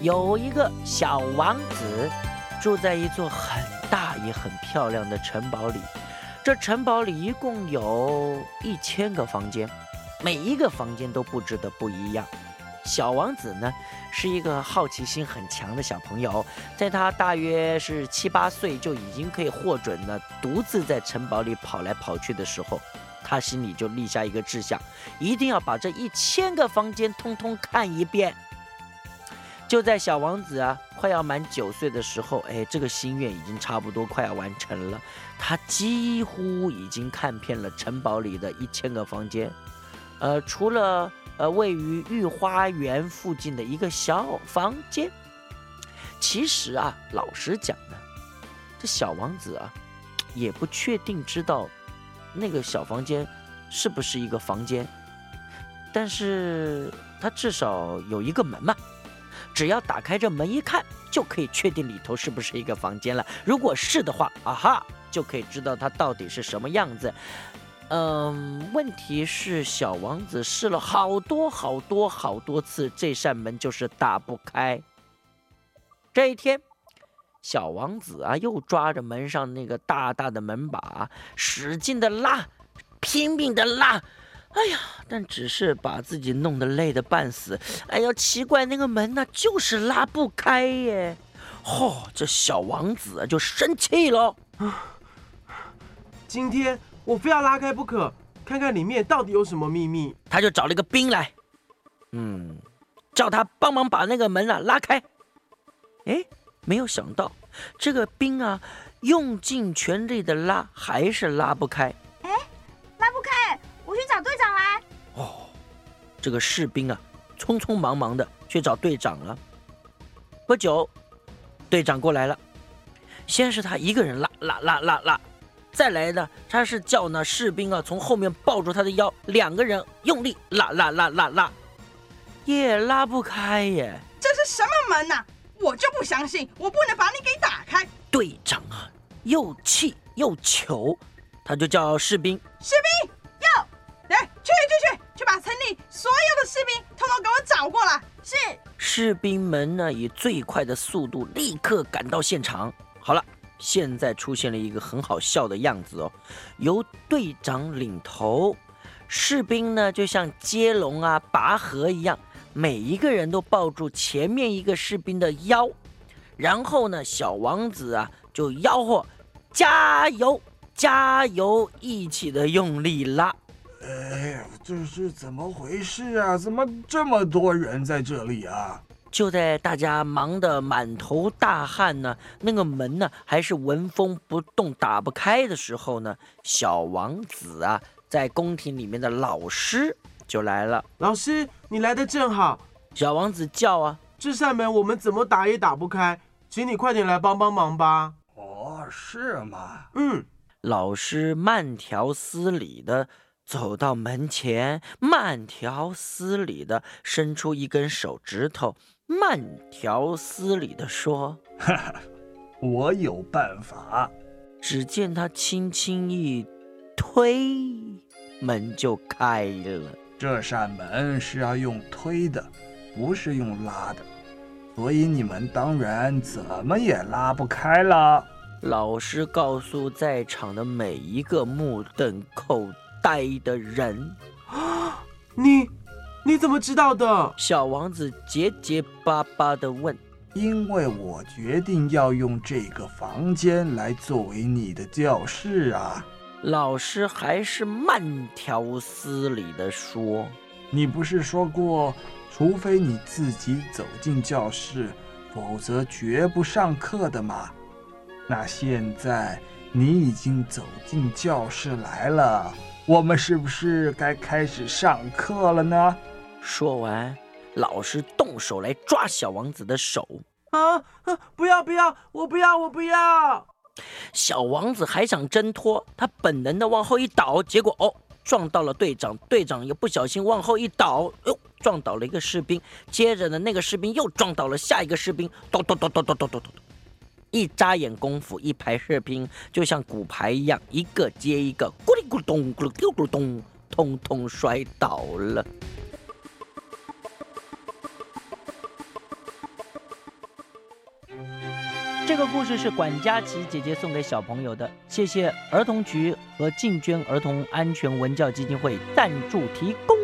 有一个小王子，住在一座很大也很漂亮的城堡里。这城堡里一共有一千个房间，每一个房间都布置的不一样。小王子呢，是一个好奇心很强的小朋友，在他大约是七八岁就已经可以获准了，独自在城堡里跑来跑去的时候，他心里就立下一个志向，一定要把这一千个房间通通看一遍。就在小王子啊快要满九岁的时候，哎，这个心愿已经差不多快要完成了。他几乎已经看遍了城堡里的一千个房间，呃，除了呃位于御花园附近的一个小房间。其实啊，老实讲呢，这小王子啊，也不确定知道那个小房间是不是一个房间，但是他至少有一个门嘛。只要打开这门一看，就可以确定里头是不是一个房间了。如果是的话，啊哈，就可以知道它到底是什么样子。嗯，问题是小王子试了好多好多好多次，这扇门就是打不开。这一天，小王子啊，又抓着门上那个大大的门把，使劲的拉，拼命的拉。哎呀，但只是把自己弄得累得半死。哎呀，奇怪，那个门呢，就是拉不开耶。嚯，这小王子就生气了。今天我非要拉开不可，看看里面到底有什么秘密。他就找了一个兵来，嗯，叫他帮忙把那个门啊拉开。哎，没有想到这个兵啊，用尽全力的拉，还是拉不开。这个士兵啊，匆匆忙忙的去找队长了。不久，队长过来了。先是他一个人拉拉拉拉拉，再来呢，他是叫那士兵啊从后面抱住他的腰，两个人用力拉拉拉拉拉，也拉不开耶。这是什么门呐？我就不相信，我不能把你给打开。队长啊，又气又糗，他就叫士兵，士兵所有的士兵统统给我找过来。是。士兵们呢，以最快的速度立刻赶到现场。好了，现在出现了一个很好笑的样子哦，由队长领头，士兵呢就像接龙啊、拔河一样，每一个人都抱住前面一个士兵的腰，然后呢，小王子啊就吆喝：“加油，加油！”一起的用力拉。哎呀，这是怎么回事啊？怎么这么多人在这里啊？就在大家忙得满头大汗呢，那个门呢还是纹风不动、打不开的时候呢，小王子啊，在宫廷里面的老师就来了。老师，你来的正好。小王子叫啊，这扇门我们怎么打也打不开，请你快点来帮帮忙吧。哦，是吗？嗯。老师慢条斯理的。走到门前，慢条斯理地伸出一根手指头，慢条斯理地说：“哈哈，我有办法。”只见他轻轻一推，门就开了。这扇门是要用推的，不是用拉的，所以你们当然怎么也拉不开了。老师告诉在场的每一个目瞪口。呆的人啊！你你怎么知道的？小王子结结巴巴的问。因为我决定要用这个房间来作为你的教室啊！老师还是慢条斯理的说：“你不是说过，除非你自己走进教室，否则绝不上课的吗？那现在你已经走进教室来了。”我们是不是该开始上课了呢？说完，老师动手来抓小王子的手。啊啊！不要不要！我不要我不要！小王子还想挣脱，他本能的往后一倒，结果哦，撞到了队长。队长又不小心往后一倒，哟，撞倒了一个士兵。接着呢，那个士兵又撞倒了下一个士兵。咚咚咚咚咚咚咚咚。一眨眼功夫，一排士兵就像骨牌一样，一个接一个，咕噜咚咕噜咕噜咚，通通摔倒了。这个故事是管家琪姐姐送给小朋友的，谢谢儿童局和进捐儿童安全文教基金会赞助提供。